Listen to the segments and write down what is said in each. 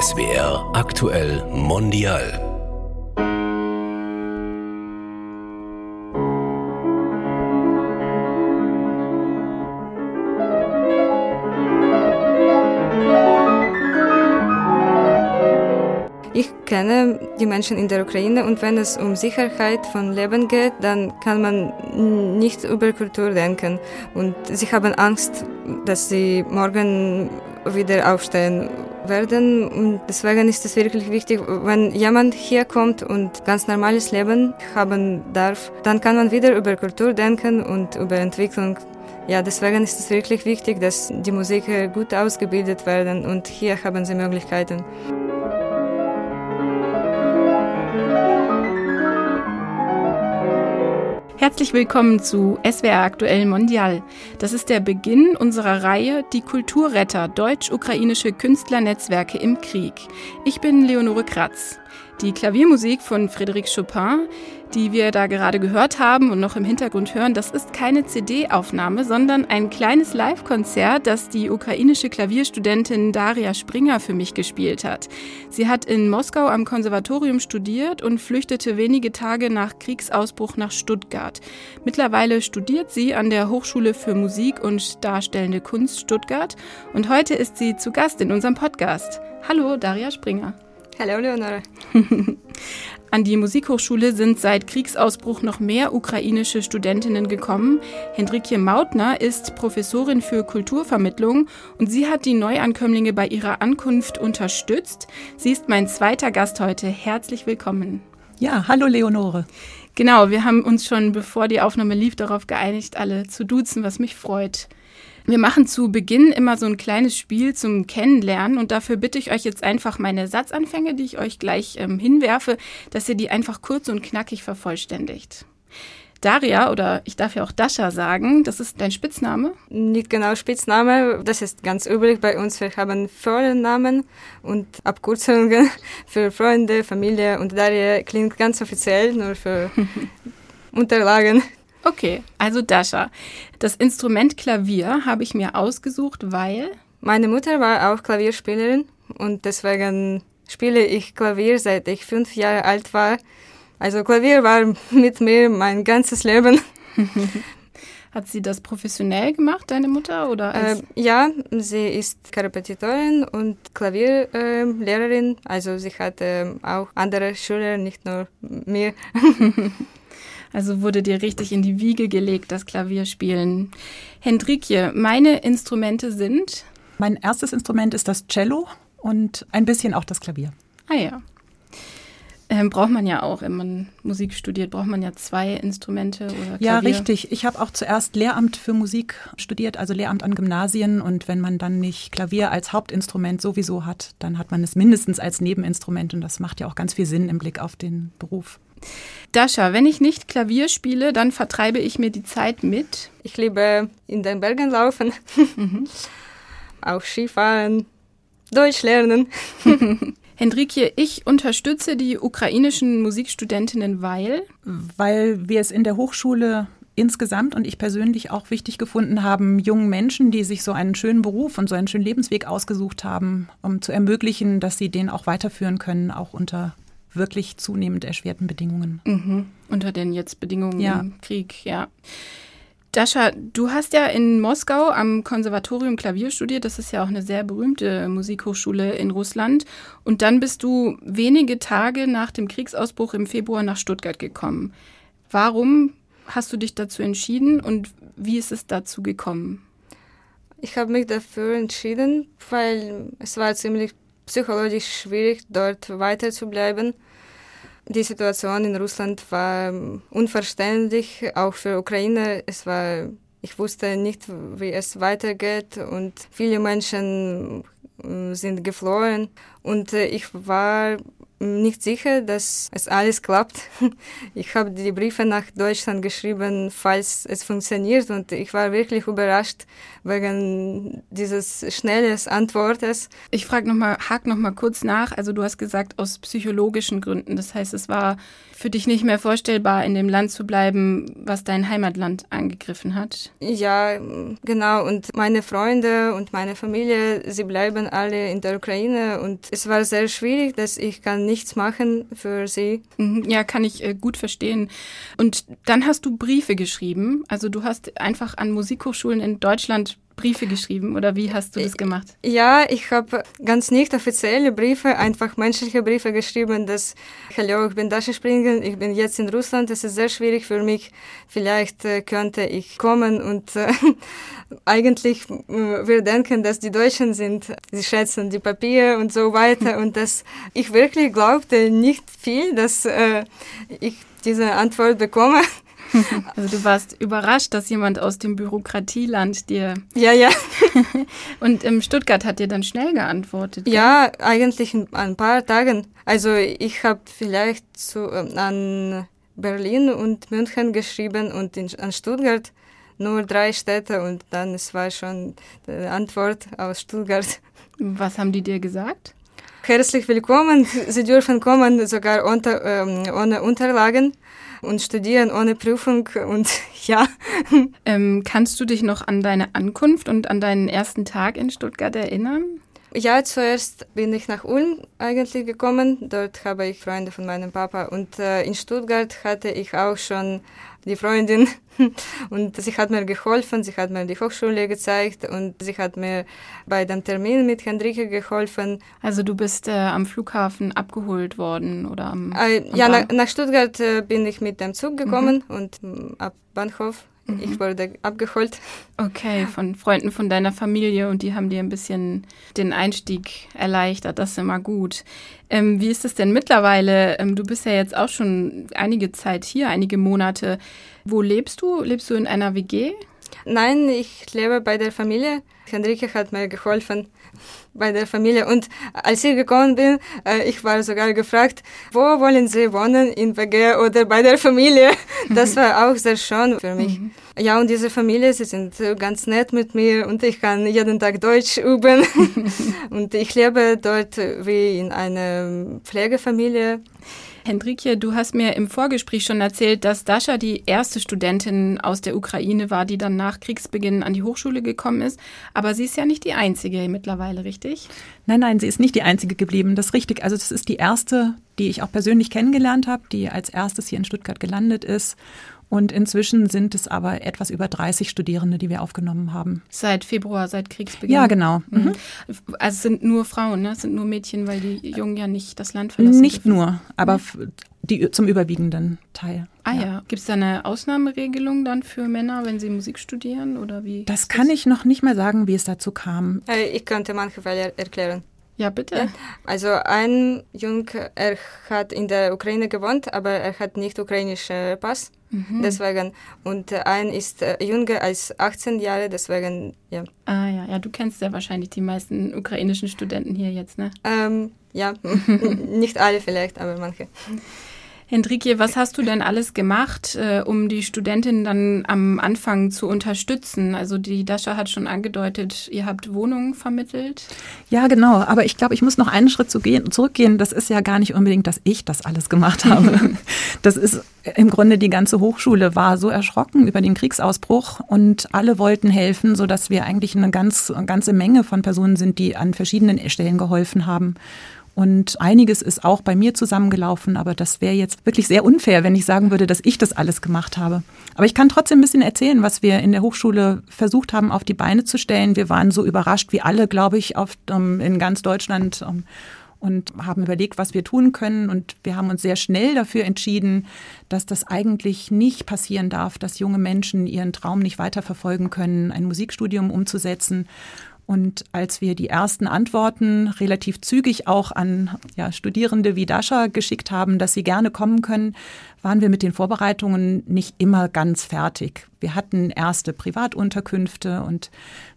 SWR aktuell mondial. Ich kenne die Menschen in der Ukraine und wenn es um Sicherheit von Leben geht, dann kann man nicht über Kultur denken. Und sie haben Angst, dass sie morgen wieder aufstehen werden. Und deswegen ist es wirklich wichtig, wenn jemand hier kommt und ganz normales Leben haben darf, dann kann man wieder über Kultur denken und über Entwicklung. Ja, deswegen ist es wirklich wichtig, dass die Musiker gut ausgebildet werden und hier haben sie Möglichkeiten. Herzlich willkommen zu SWR Aktuell Mondial. Das ist der Beginn unserer Reihe Die Kulturretter deutsch-ukrainische Künstlernetzwerke im Krieg. Ich bin Leonore Kratz. Die Klaviermusik von Frédéric Chopin, die wir da gerade gehört haben und noch im Hintergrund hören, das ist keine CD-Aufnahme, sondern ein kleines Live-Konzert, das die ukrainische Klavierstudentin Daria Springer für mich gespielt hat. Sie hat in Moskau am Konservatorium studiert und flüchtete wenige Tage nach Kriegsausbruch nach Stuttgart. Mittlerweile studiert sie an der Hochschule für Musik und Darstellende Kunst Stuttgart und heute ist sie zu Gast in unserem Podcast. Hallo, Daria Springer. Hallo Leonore. An die Musikhochschule sind seit Kriegsausbruch noch mehr ukrainische Studentinnen gekommen. Hendrikje Mautner ist Professorin für Kulturvermittlung und sie hat die Neuankömmlinge bei ihrer Ankunft unterstützt. Sie ist mein zweiter Gast heute. Herzlich willkommen. Ja, hallo Leonore. Genau, wir haben uns schon bevor die Aufnahme lief darauf geeinigt, alle zu duzen, was mich freut. Wir machen zu Beginn immer so ein kleines Spiel zum Kennenlernen und dafür bitte ich euch jetzt einfach meine Satzanfänge, die ich euch gleich ähm, hinwerfe, dass ihr die einfach kurz und knackig vervollständigt. Daria, oder ich darf ja auch Dasha sagen, das ist dein Spitzname? Nicht genau Spitzname, das ist ganz üblich bei uns. Wir haben Vornamen und Abkürzungen für Freunde, Familie und Daria klingt ganz offiziell, nur für Unterlagen. Okay, also Dasha. Das Instrument Klavier habe ich mir ausgesucht, weil. Meine Mutter war auch Klavierspielerin und deswegen spiele ich Klavier seit ich fünf Jahre alt war. Also Klavier war mit mir mein ganzes Leben. Hat sie das professionell gemacht, deine Mutter? Oder äh, ja, sie ist Korrepetitorin und Klavierlehrerin. Äh, also sie hatte auch andere Schüler, nicht nur mir. Also wurde dir richtig in die Wiege gelegt, das Klavierspielen. Hendrikje, meine Instrumente sind? Mein erstes Instrument ist das Cello und ein bisschen auch das Klavier. Ah ja. Ähm, braucht man ja auch, wenn man Musik studiert, braucht man ja zwei Instrumente oder Klavier. Ja, richtig. Ich habe auch zuerst Lehramt für Musik studiert, also Lehramt an Gymnasien. Und wenn man dann nicht Klavier als Hauptinstrument sowieso hat, dann hat man es mindestens als Nebeninstrument. Und das macht ja auch ganz viel Sinn im Blick auf den Beruf. Dasha, wenn ich nicht Klavier spiele, dann vertreibe ich mir die Zeit mit. Ich liebe in den Bergen laufen, mhm. auch Skifahren, Deutsch lernen. Hendrikje, ich unterstütze die ukrainischen Musikstudentinnen, weil? Weil wir es in der Hochschule insgesamt und ich persönlich auch wichtig gefunden haben, jungen Menschen, die sich so einen schönen Beruf und so einen schönen Lebensweg ausgesucht haben, um zu ermöglichen, dass sie den auch weiterführen können, auch unter wirklich zunehmend erschwerten Bedingungen. Mhm. Unter den jetzt Bedingungen ja. im Krieg, ja. Dascha, du hast ja in Moskau am Konservatorium Klavier studiert. Das ist ja auch eine sehr berühmte Musikhochschule in Russland. Und dann bist du wenige Tage nach dem Kriegsausbruch im Februar nach Stuttgart gekommen. Warum hast du dich dazu entschieden und wie ist es dazu gekommen? Ich habe mich dafür entschieden, weil es war ziemlich psychologisch schwierig, dort weiter zu bleiben. Die Situation in Russland war unverständlich, auch für Ukraine. Es war, ich wusste nicht, wie es weitergeht und viele Menschen äh, sind geflohen und äh, ich war nicht sicher, dass es alles klappt. Ich habe die Briefe nach Deutschland geschrieben, falls es funktioniert und ich war wirklich überrascht wegen dieses schnelles Antwortes. Ich frage noch mal, hak noch mal kurz nach. Also du hast gesagt aus psychologischen Gründen. Das heißt, es war für dich nicht mehr vorstellbar, in dem Land zu bleiben, was dein Heimatland angegriffen hat. Ja, genau. Und meine Freunde und meine Familie, sie bleiben alle in der Ukraine und es war sehr schwierig, dass ich kann nichts machen für sie. Mhm, ja, kann ich äh, gut verstehen. Und dann hast du Briefe geschrieben. Also du hast einfach an Musikhochschulen in Deutschland Briefe geschrieben oder wie hast du das gemacht? Ja, ich habe ganz nicht offizielle Briefe, einfach menschliche Briefe geschrieben, dass, hallo, ich bin Dasha Springen, ich bin jetzt in Russland, es ist sehr schwierig für mich, vielleicht äh, könnte ich kommen und äh, eigentlich äh, wir denken, dass die Deutschen sind, sie schätzen die Papier und so weiter und dass ich wirklich glaubte nicht viel, dass äh, ich diese Antwort bekomme. Also du warst überrascht, dass jemand aus dem Bürokratieland dir. Ja, ja. Und in Stuttgart hat dir dann schnell geantwortet. Ja, gell? eigentlich in ein paar Tagen. Also ich habe vielleicht zu, äh, an Berlin und München geschrieben und in, an Stuttgart nur drei Städte und dann es war schon die Antwort aus Stuttgart. Was haben die dir gesagt? Herzlich willkommen. Sie dürfen kommen, sogar unter, ähm, ohne Unterlagen und studieren ohne Prüfung und ja. Ähm, kannst du dich noch an deine Ankunft und an deinen ersten Tag in Stuttgart erinnern? Ja, zuerst bin ich nach Ulm eigentlich gekommen. Dort habe ich Freunde von meinem Papa und äh, in Stuttgart hatte ich auch schon die Freundin und sie hat mir geholfen, sie hat mir die Hochschule gezeigt und sie hat mir bei dem Termin mit Hendrike geholfen. Also du bist äh, am Flughafen abgeholt worden oder am, äh, am Ja, nach, nach, Stuttgart äh, bin ich mit dem Zug gekommen mhm. und mm, ab Bahnhof Mhm. Ich wurde abgeholt. Okay, von Freunden von deiner Familie und die haben dir ein bisschen den Einstieg erleichtert. Das ist immer gut. Ähm, wie ist es denn mittlerweile? Ähm, du bist ja jetzt auch schon einige Zeit hier, einige Monate. Wo lebst du? Lebst du in einer WG? Nein, ich lebe bei der Familie. Henrike hat mir geholfen bei der Familie. Und als ich gekommen bin, äh, ich war sogar gefragt, wo wollen Sie wohnen, in WG oder bei der Familie? Das war auch sehr schön für mich. Mhm. Ja, und diese Familie, sie sind ganz nett mit mir und ich kann jeden Tag Deutsch üben. und ich lebe dort wie in einer Pflegefamilie. Hendrikje, du hast mir im Vorgespräch schon erzählt, dass Dasha die erste Studentin aus der Ukraine war, die dann nach Kriegsbeginn an die Hochschule gekommen ist. Aber sie ist ja nicht die einzige mittlerweile, richtig? Nein, nein, sie ist nicht die einzige geblieben. Das ist richtig. Also das ist die erste, die ich auch persönlich kennengelernt habe, die als erstes hier in Stuttgart gelandet ist und inzwischen sind es aber etwas über 30 Studierende, die wir aufgenommen haben. Seit Februar, seit Kriegsbeginn? Ja, genau. Mhm. mhm. Also es sind nur Frauen, ne? Es sind nur Mädchen, weil die Jungen ja nicht das Land verlassen Nicht dürfen. nur, aber die, zum überwiegenden Teil. Ah ja. ja. Gibt es da eine Ausnahmeregelung dann für Männer, wenn sie Musik studieren oder wie? Das kann ich noch nicht mal sagen, wie es dazu kam. Äh, ich könnte manche Fälle erklären. Ja, bitte. Also ein Junge, er hat in der Ukraine gewohnt, aber er hat nicht ukrainischen Pass. Mhm. Deswegen. Und ein ist äh, jünger als 18 Jahre, deswegen, ja. Ah ja, ja, du kennst ja wahrscheinlich die meisten ukrainischen Studenten hier jetzt, ne? Ähm, ja, nicht alle vielleicht, aber manche. Hendrikje, was hast du denn alles gemacht, äh, um die Studentinnen dann am Anfang zu unterstützen? Also die Dasha hat schon angedeutet, ihr habt Wohnungen vermittelt. Ja, genau. Aber ich glaube, ich muss noch einen Schritt zurückgehen. Das ist ja gar nicht unbedingt, dass ich das alles gemacht habe. das ist im Grunde die ganze Hochschule war so erschrocken über den Kriegsausbruch und alle wollten helfen, so dass wir eigentlich eine ganz, eine ganze Menge von Personen sind, die an verschiedenen Stellen geholfen haben. Und einiges ist auch bei mir zusammengelaufen, aber das wäre jetzt wirklich sehr unfair, wenn ich sagen würde, dass ich das alles gemacht habe. Aber ich kann trotzdem ein bisschen erzählen, was wir in der Hochschule versucht haben, auf die Beine zu stellen. Wir waren so überrascht wie alle, glaube ich, auf, um, in ganz Deutschland um, und haben überlegt, was wir tun können. Und wir haben uns sehr schnell dafür entschieden, dass das eigentlich nicht passieren darf, dass junge Menschen ihren Traum nicht weiterverfolgen können, ein Musikstudium umzusetzen Und als wir die ersten Antworten relativ zügig auch an ja, Studierende wie Dasha geschickt haben, dass sie gerne kommen können, waren wir mit den Vorbereitungen nicht immer ganz fertig. Wir hatten erste Privatunterkünfte und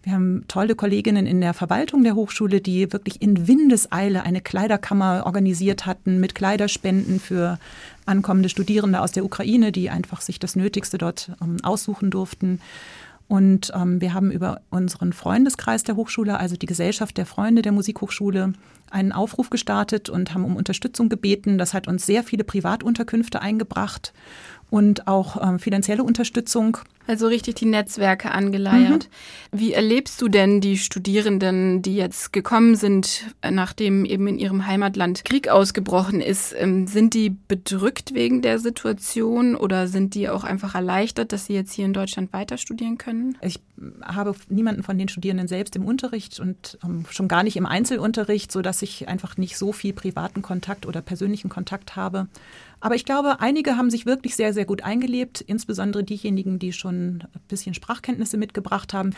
wir haben tolle Kolleginnen in der Verwaltung der Hochschule, die wirklich in Windeseile eine Kleiderkammer organisiert hatten mit Kleiderspenden für ankommende Studierende aus der Ukraine, die einfach sich das Nötigste dort ähm, aussuchen durften. Und ähm, wir haben über unseren Freundeskreis der Hochschule, also die Gesellschaft der Freunde der Musikhochschule, einen Aufruf gestartet und haben um Unterstützung gebeten. Das hat uns sehr viele Privatunterkünfte eingebracht und auch ähm, finanzielle Unterstützung. Also richtig die Netzwerke angeleiert. Mhm. Wie erlebst du denn die Studierenden, die jetzt gekommen sind, nachdem eben in ihrem Heimatland Krieg ausgebrochen ist? Ähm, sind die bedrückt wegen der Situation oder sind die auch einfach erleichtert, dass sie jetzt hier in Deutschland weiter studieren können? Ich habe niemanden von den Studierenden selbst im Unterricht und ähm, schon gar nicht im Einzelunterricht, sodass ich einfach nicht so viel privaten Kontakt oder persönlichen Kontakt habe. Aber ich glaube, einige haben sich wirklich sehr, sehr gut eingelebt, insbesondere diejenigen, die schon ein bisschen Sprachkenntnisse mitgebracht haben.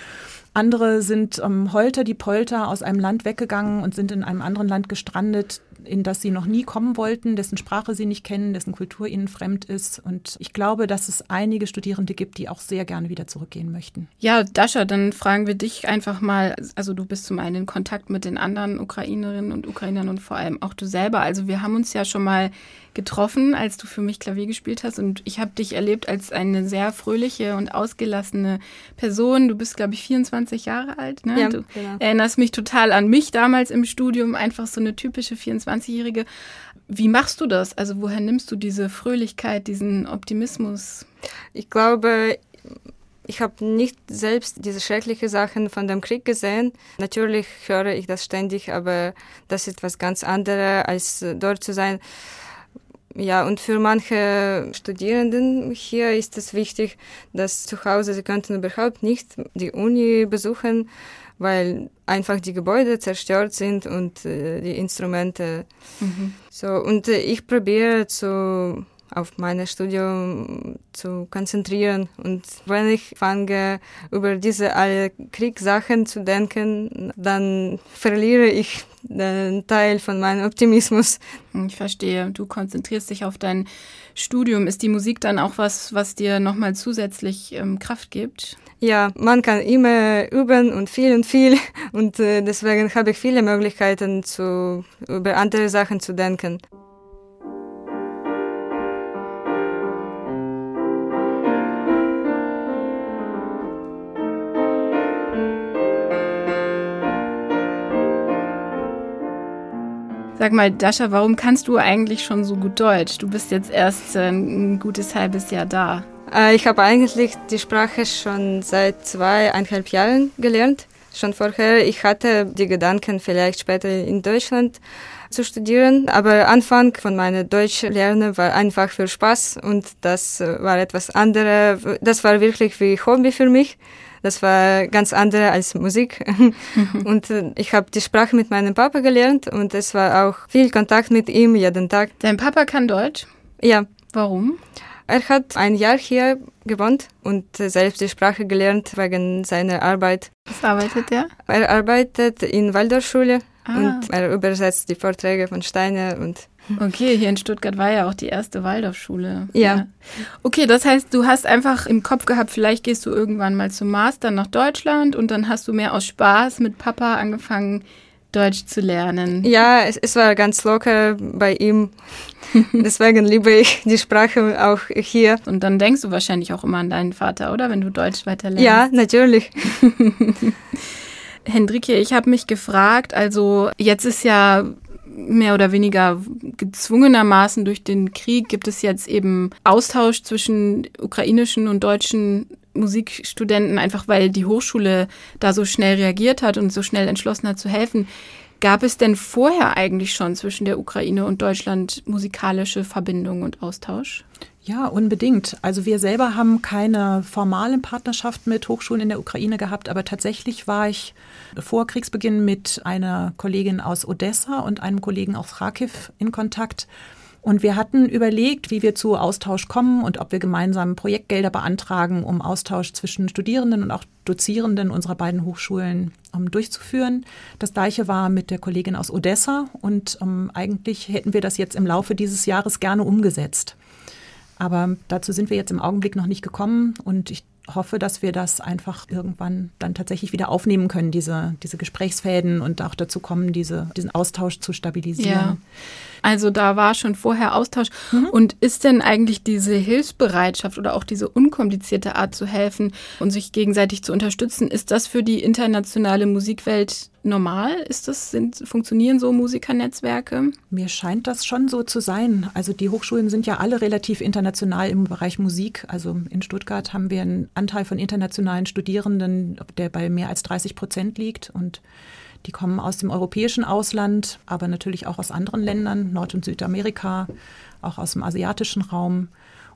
Andere sind ähm, holter die Polter aus einem Land weggegangen und sind in einem anderen Land gestrandet, in das sie noch nie kommen wollten, dessen Sprache sie nicht kennen, dessen Kultur ihnen fremd ist. Und ich glaube, dass es einige Studierende gibt, die auch sehr gerne wieder zurückgehen möchten. Ja, Dasha, dann fragen wir dich einfach mal. Also du bist zum einen in Kontakt mit den anderen Ukrainerinnen und Ukrainern und vor allem auch du selber. Also wir haben uns ja schon mal getroffen, als du für mich Klavier gespielt hast. Und ich habe dich erlebt als eine sehr fröhliche und ausgelassene Person. Du bist, glaube ich, 24 Jahre alt. Ne? Ja, du genau. erinnerst mich total an mich damals im Studium, einfach so eine typische 24-Jährige. Wie machst du das? Also woher nimmst du diese Fröhlichkeit, diesen Optimismus? Ich glaube, ich habe nicht selbst diese schrecklichen Sachen von dem Krieg gesehen. Natürlich höre ich das ständig, aber das ist was ganz anderes, als dort zu sein. Ja, und für manche Studierenden hier ist es wichtig, dass zu Hause sie könnten überhaupt nicht die Uni besuchen, weil einfach die Gebäude zerstört sind und äh, die Instrumente. Mhm. So und äh, ich probiere zu auf mein Studium zu konzentrieren. Und wenn ich fange, über diese alle Kriegssachen zu denken, dann verliere ich den Teil von meinem Optimismus. Ich verstehe. Du konzentrierst dich auf dein Studium. Ist die Musik dann auch was, was dir nochmal zusätzlich ähm, Kraft gibt? Ja, man kann immer üben und viel und viel. Und äh, deswegen habe ich viele Möglichkeiten, zu, über andere Sachen zu denken. Sag mal, Dasha, warum kannst du eigentlich schon so gut Deutsch? Du bist jetzt erst äh, ein gutes halbes Jahr da. Äh, ich habe eigentlich die Sprache schon seit zweieinhalb Jahren gelernt. Schon vorher, ich hatte die Gedanken, vielleicht später in Deutschland zu studieren, aber Anfang von meiner Deutschlernen war einfach für Spaß und das war etwas anderes. Das war wirklich wie Hobby für mich. Das war ganz andere als Musik. und äh, ich habe die Sprache mit meinem Papa gelernt und es war auch viel Kontakt mit ihm jeden Tag. Dein Papa kann Deutsch? Ja. Warum? Er hat ein Jahr hier gewohnt und äh, selbst die Sprache gelernt wegen seiner Arbeit. Was arbeitet er? Er arbeitet in Waldorfschule ah. und er übersetzt die Vorträge von Steiner und Okay, hier in Stuttgart war ja auch die erste Waldorfschule. Ja. ja. Okay, das heißt, du hast einfach im Kopf gehabt, vielleicht gehst du irgendwann mal zum Master nach Deutschland und dann hast du mehr aus Spaß mit Papa angefangen, Deutsch zu lernen. Ja, es, es war ganz locker bei ihm. Deswegen liebe ich die Sprache auch hier. Und dann denkst du wahrscheinlich auch immer an deinen Vater, oder? Wenn du Deutsch weiterlernst. Ja, natürlich. Hendrike, ich habe mich gefragt, also jetzt ist ja mehr oder weniger gezwungenermaßen durch den Krieg gibt es jetzt eben Austausch zwischen ukrainischen und deutschen Musikstudenten, einfach weil die Hochschule da so schnell reagiert hat und so schnell entschlossen hat zu helfen. Gab es denn vorher eigentlich schon zwischen der Ukraine und Deutschland musikalische Verbindungen und Austausch? Ja, unbedingt. Also wir selber haben keine formale Partnerschaft mit Hochschulen in der Ukraine gehabt, aber tatsächlich war ich vor Kriegsbeginn mit einer Kollegin aus Odessa und einem Kollegen aus Kharkiv in Kontakt. Und wir hatten überlegt, wie wir zu Austausch kommen und ob wir gemeinsam Projektgelder beantragen, um Austausch zwischen Studierenden und auch Dozierenden unserer beiden Hochschulen um, durchzuführen. Das gleiche war mit der Kollegin aus Odessa und um, eigentlich hätten wir das jetzt im Laufe dieses Jahres gerne umgesetzt. Aber dazu sind wir jetzt im Augenblick noch nicht gekommen und ich hoffe, dass wir das einfach irgendwann dann tatsächlich wieder aufnehmen können, diese, diese Gesprächsfäden und auch dazu kommen, diese, diesen Austausch zu stabilisieren. Ja. Also da war schon vorher Austausch. Mhm. Und ist denn eigentlich diese Hilfsbereitschaft oder auch diese unkomplizierte Art zu helfen und sich gegenseitig zu unterstützen, ist das für die internationale Musikwelt normal? Ist das, sind, funktionieren so Musikernetzwerke? Mir scheint das schon so zu sein. Also die Hochschulen sind ja alle relativ international im Bereich Musik. Also in Stuttgart haben wir einen Anteil von internationalen Studierenden, der bei mehr als 30 Prozent liegt und die kommen aus dem europäischen Ausland, aber natürlich auch aus anderen Ländern, Nord- und Südamerika, auch aus dem asiatischen Raum.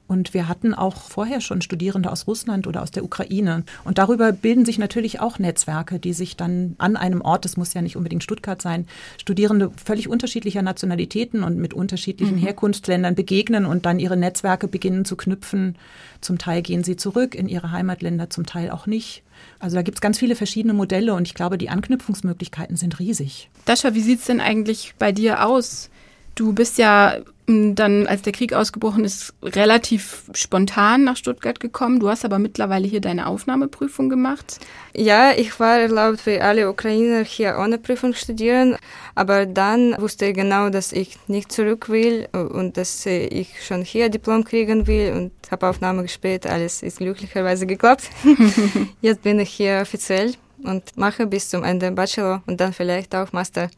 Und wir hatten auch vorher schon Studierende aus Russland oder aus der Ukraine. Und darüber bilden sich natürlich auch Netzwerke, die sich dann an einem Ort, das muss ja nicht unbedingt Stuttgart sein, Studierende völlig unterschiedlicher Nationalitäten und mit unterschiedlichen mhm. Herkunftsländern begegnen und dann ihre Netzwerke beginnen zu knüpfen. Zum Teil gehen sie zurück in ihre Heimatländer, zum Teil auch nicht. Also da gibt es ganz viele verschiedene Modelle und ich glaube, die Anknüpfungsmöglichkeiten sind riesig. Dascha, wie sieht es denn eigentlich bei dir aus? Du bist ja dann, als der Krieg ausgebrochen ist, relativ spontan nach Stuttgart gekommen. Du hast aber mittlerweile hier deine Aufnahmeprüfung gemacht. Ja, ich war erlaubt, wie alle Ukrainer hier ohne Prüfung studieren. Aber dann wusste ich genau, dass ich nicht zurück will und dass ich schon hier Diplom kriegen will und habe Aufnahme gespielt. Alles ist glücklicherweise geklappt. Jetzt bin ich hier offiziell und mache bis zum Ende Bachelor und dann vielleicht auch Master.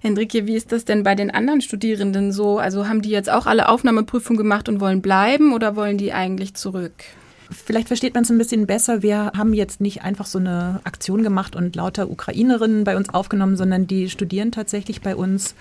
Hendrike, wie ist das denn bei den anderen Studierenden so? Also haben die jetzt auch alle Aufnahmeprüfungen gemacht und wollen bleiben oder wollen die eigentlich zurück? Vielleicht versteht man es ein bisschen besser. Wir haben jetzt nicht einfach so eine Aktion gemacht und lauter Ukrainerinnen bei uns aufgenommen, sondern die studieren tatsächlich bei uns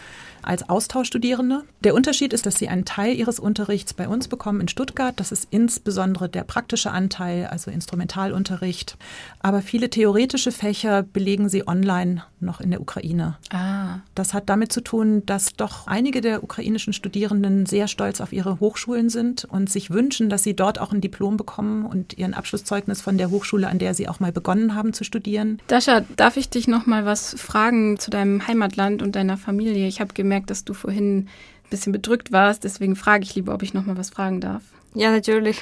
als Austauschstudierende. Der Unterschied ist, dass sie einen Teil ihres Unterrichts bei uns bekommen in Stuttgart. Das ist insbesondere der praktische Anteil, also Instrumentalunterricht. Aber viele theoretische Fächer belegen sie online noch in der Ukraine. Ah. Das hat damit zu tun, dass doch einige der ukrainischen Studierenden sehr stolz auf ihre Hochschulen sind und sich wünschen, dass sie dort auch ein Diplom bekommen und ihren Abschlusszeugnis von der Hochschule, an der sie auch mal begonnen haben zu studieren. Dascha, darf ich dich noch mal was fragen zu deinem Heimatland und deiner Familie? Ich habe gemerkt, gemerkt, dass du vorhin ein bisschen bedrückt warst. Deswegen frage ich lieber, ob ich noch mal was fragen darf. Ja, natürlich.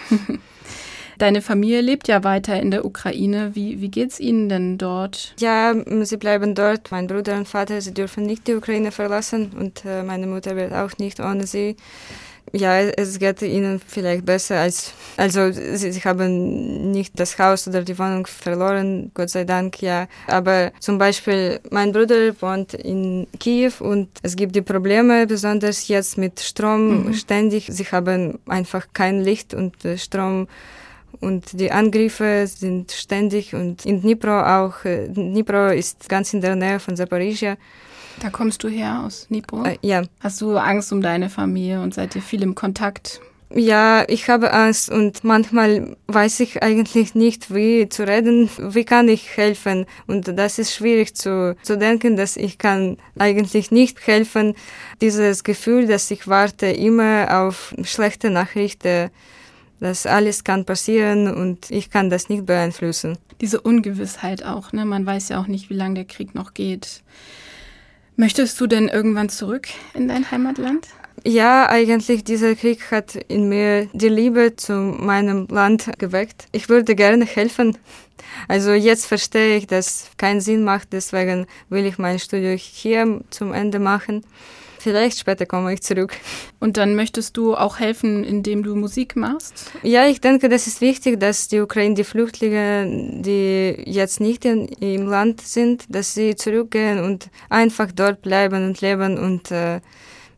Deine Familie lebt ja weiter in der Ukraine. Wie, wie geht es Ihnen denn dort? Ja, sie bleiben dort. Mein Bruder und Vater, sie dürfen nicht die Ukraine verlassen und äh, meine Mutter wird auch nicht ohne sie ja, es geht ihnen vielleicht besser als, also sie, sie, haben nicht das Haus oder die Wohnung verloren, Gott sei Dank, ja. Aber zum Beispiel, mein Bruder wohnt in Kiew und es gibt die Probleme, besonders jetzt mit Strom mhm. ständig. Sie haben einfach kein Licht und äh, Strom und die Angriffe sind ständig und in Dnipro auch. Äh, Dnipro ist ganz in der Nähe von Zaporizhia. Da kommst du her aus Dnipro? Äh, ja. Hast du Angst um deine Familie und seid ihr viel im Kontakt? Ja, ich habe Angst und manchmal weiß ich eigentlich nicht, wie zu reden, wie kann ich helfen. Und das ist schwierig zu, zu denken, dass ich kann eigentlich nicht helfen. Dieses Gefühl, dass ich warte immer auf schlechte Nachrichten, dass alles kann passieren und ich kann das nicht beeinflussen. Diese Ungewissheit auch, ne? Man weiß ja auch nicht, wie lange der Krieg noch geht. Möchtest du denn irgendwann zurück in dein Heimatland? Ja, eigentlich dieser Krieg hat in mir die Liebe zu meinem Land geweckt. Ich würde gerne helfen. Also jetzt verstehe ich, dass keinen Sinn macht, deswegen will ich mein Studium hier zum Ende machen. Vielleicht später komme ich zurück. Und dann möchtest du auch helfen, indem du Musik machst? Ja, ich denke, das ist wichtig, dass die Ukraine, die Flüchtlinge, die jetzt nicht in, im Land sind, dass sie zurückgehen und einfach dort bleiben und leben und äh,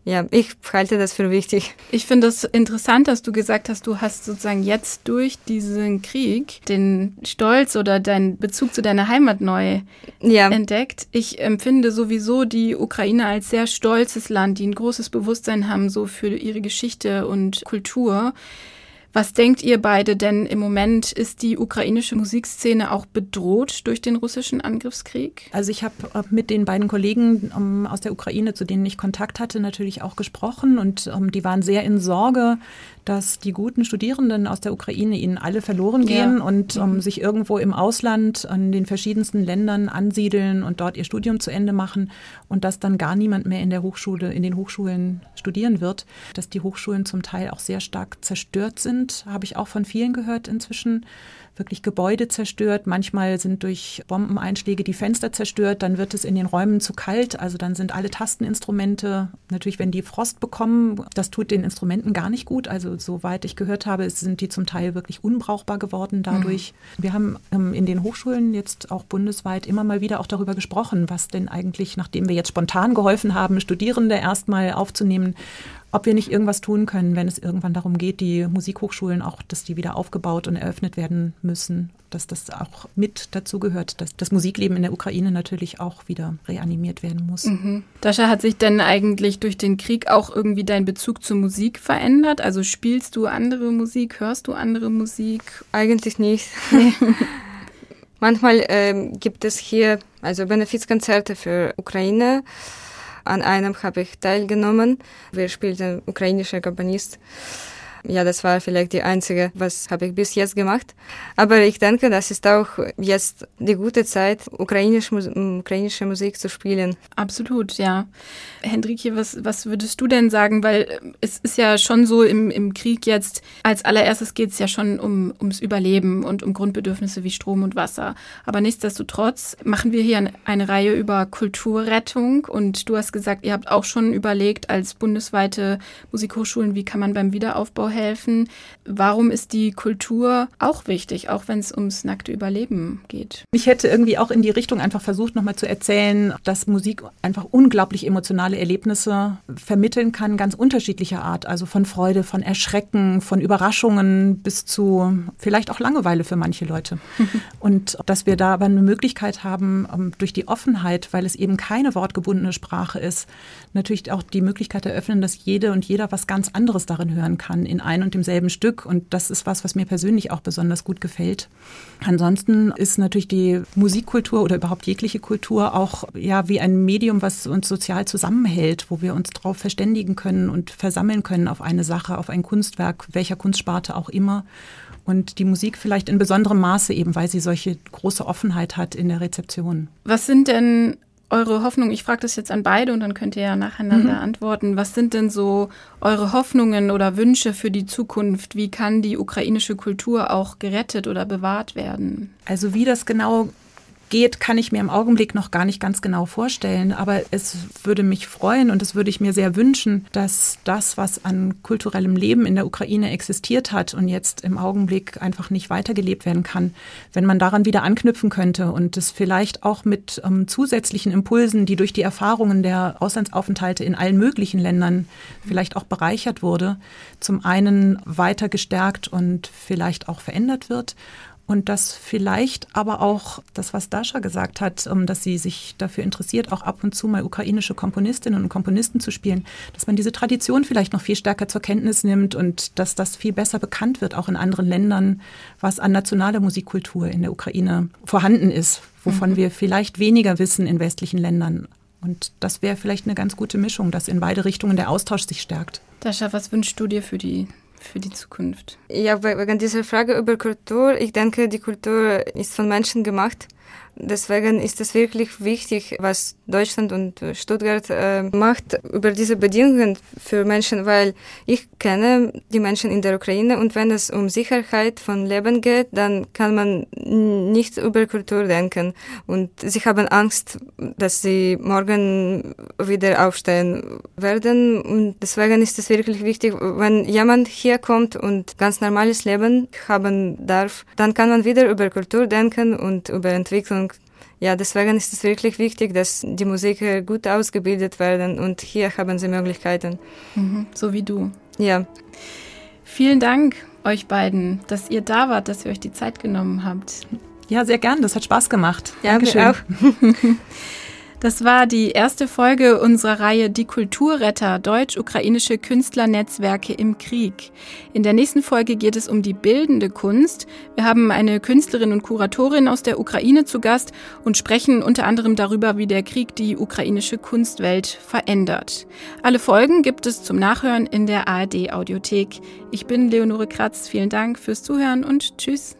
ja, ich halte das für wichtig. Ich finde es das interessant, dass du gesagt hast, du hast sozusagen jetzt durch diesen Krieg den Stolz oder deinen Bezug zu deiner Heimat neu ja. entdeckt. Ich empfinde sowieso die Ukraine als sehr stolzes Land, die ein großes Bewusstsein haben so für ihre Geschichte und Kultur. Was denkt ihr beide denn im Moment? Ist die ukrainische Musikszene auch bedroht durch den russischen Angriffskrieg? Also ich habe äh, mit den beiden Kollegen ähm, aus der Ukraine, zu denen ich Kontakt hatte, natürlich auch gesprochen und ähm, die waren sehr in Sorge, dass die guten Studierenden aus der Ukraine ihnen alle verloren gehen ja. und um, mhm. sich irgendwo im Ausland an den verschiedensten Ländern ansiedeln und dort ihr Studium zu Ende machen und dass dann gar niemand mehr in der Hochschule, in den Hochschulen studieren wird, dass die Hochschulen zum Teil auch sehr stark zerstört sind, habe ich auch von vielen gehört inzwischen wirklich Gebäude zerstört. Manchmal sind durch Bombeneinschläge die Fenster zerstört. Dann wird es in den Räumen zu kalt. Also dann sind alle Tasteninstrumente, natürlich, wenn die Frost bekommen, das tut den Instrumenten gar nicht gut. Also soweit ich gehört habe, sind die zum Teil wirklich unbrauchbar geworden dadurch. Mhm. Wir haben ähm, in den Hochschulen jetzt auch bundesweit immer mal wieder auch darüber gesprochen, was denn eigentlich, nachdem wir jetzt spontan geholfen haben, Studierende erstmal aufzunehmen, ob wir nicht irgendwas tun können, wenn es irgendwann darum geht, die Musikhochschulen auch, dass die wieder aufgebaut und eröffnet werden müssen, dass das auch mit dazu gehört, dass das Musikleben in der Ukraine natürlich auch wieder reanimiert werden muss. Mhm. Dascha, hat sich denn eigentlich durch den Krieg auch irgendwie dein Bezug zur Musik verändert? Also spielst du andere Musik, hörst du andere Musik? Eigentlich nicht. Manchmal ähm, gibt es hier also Benefizkonzerte für Ukraine. An einem habe ich teilgenommen. Wir spielten ukrainischer Komponist. Ja, das war vielleicht die einzige, was habe ich bis jetzt gemacht. Aber ich denke, das ist auch jetzt die gute Zeit, ukrainisch, ukrainische Musik zu spielen. Absolut, ja. Hendrikje, was, was würdest du denn sagen? Weil äh, es ist ja schon so im, im Krieg jetzt, als allererstes geht es ja schon um, ums Überleben und um Grundbedürfnisse wie Strom und Wasser. Aber nichtsdestotrotz machen wir hier eine Reihe über Kulturrettung und du hast gesagt, ihr habt auch schon überlegt als bundesweite Musikhochschulen, wie kann man beim Wiederaufbau helfen. Warum ist die Kultur auch wichtig, auch wenn es ums nackte Überleben geht? Ich hätte irgendwie auch in die Richtung einfach versucht, nochmal zu erzählen, dass Musik einfach unglaublich emotionale Erlebnisse vermitteln kann, ganz unterschiedlicher Art. Also von Freude, von Erschrecken, von Überraschungen bis zu vielleicht auch Langeweile für manche Leute. Und dass wir da aber eine Möglichkeit haben, ähm, durch die Offenheit, weil es eben keine wortgebundene Sprache ist, natürlich auch die Möglichkeit eröffnen, dass jede und jeder was ganz anderes darin hören kann, in ein und demselben Stück. Und das ist was, was mir persönlich auch besonders gut gefällt. Ansonsten ist natürlich die Musikkultur oder überhaupt jegliche Kultur auch ja wie ein Medium, was uns sozial zusammenhält, wo wir uns darauf verständigen können und versammeln können auf eine Sache, auf ein Kunstwerk, welcher Kunstsparte auch immer. Und die Musik vielleicht in besonderem Maße eben, weil sie solche große Offenheit hat in der Rezeption. Was sind denn eure Hoffnung? Ich frage das jetzt an beide und dann könnt ihr ja nacheinander mhm. antworten. Was sind denn so eure Hoffnungen oder Wünsche für die Zukunft? Wie kann die ukrainische Kultur auch gerettet oder bewahrt werden? Also wie das genau geht, kann ich mir im Augenblick noch gar nicht ganz genau vorstellen. Aber es würde mich freuen und es würde ich mir sehr wünschen, dass das, was an kulturellem Leben in der Ukraine existiert hat und jetzt im Augenblick einfach nicht weitergelebt werden kann, wenn man daran wieder anknüpfen könnte und es vielleicht auch mit ähm, zusätzlichen Impulsen, die durch die Erfahrungen der Auslandsaufenthalte in allen möglichen Ländern vielleicht auch bereichert wurde, zum einen weiter gestärkt und vielleicht auch verändert wird und dass vielleicht aber auch das, was Dasha gesagt hat, um, dass sie sich dafür interessiert, auch ab und zu mal ukrainische Komponistinnen und Komponisten zu spielen, dass man diese Tradition vielleicht noch viel stärker zur Kenntnis nimmt und dass das viel besser bekannt wird, auch in anderen Ländern, was an nationaler Musikkultur in der Ukraine vorhanden ist, wovon mhm. wir vielleicht weniger wissen in westlichen Ländern. Und das wäre vielleicht eine ganz gute Mischung, dass in beide Richtungen der Austausch sich stärkt. Dasha, was wünschst du dir für die für die Zukunft? Ja, wegen dieser Frage über Kultur, ich denke, die Kultur ist von Menschen gemacht. Deswegen ist es wirklich wichtig, was Deutschland und Stuttgart äh, macht über diese Bedingungen für Menschen, weil ich kenne die Menschen in der Ukraine und wenn es um Sicherheit von Leben geht, dann kann man nicht über Kultur denken. Und sie haben Angst, dass sie morgen wieder aufstehen werden. Und deswegen ist es wirklich wichtig, wenn jemand hier kommt und ganz normales Leben haben darf, dann kann man wieder über Kultur denken und über Entwicklung ja, deswegen ist es wirklich wichtig, dass die Musiker gut ausgebildet werden und hier haben sie Möglichkeiten. Mhm, so wie du. Ja. Vielen Dank euch beiden, dass ihr da wart, dass ihr euch die Zeit genommen habt. Ja, sehr gern. Das hat Spaß gemacht. Ja, Dankeschön. auch. Das war die erste Folge unserer Reihe Die Kulturretter, deutsch-ukrainische Künstlernetzwerke im Krieg. In der nächsten Folge geht es um die bildende Kunst. Wir haben eine Künstlerin und Kuratorin aus der Ukraine zu Gast und sprechen unter anderem darüber, wie der Krieg die ukrainische Kunstwelt verändert. Alle Folgen gibt es zum Nachhören in der ARD Audiothek. Ich bin Leonore Kratz. Vielen Dank fürs Zuhören und tschüss.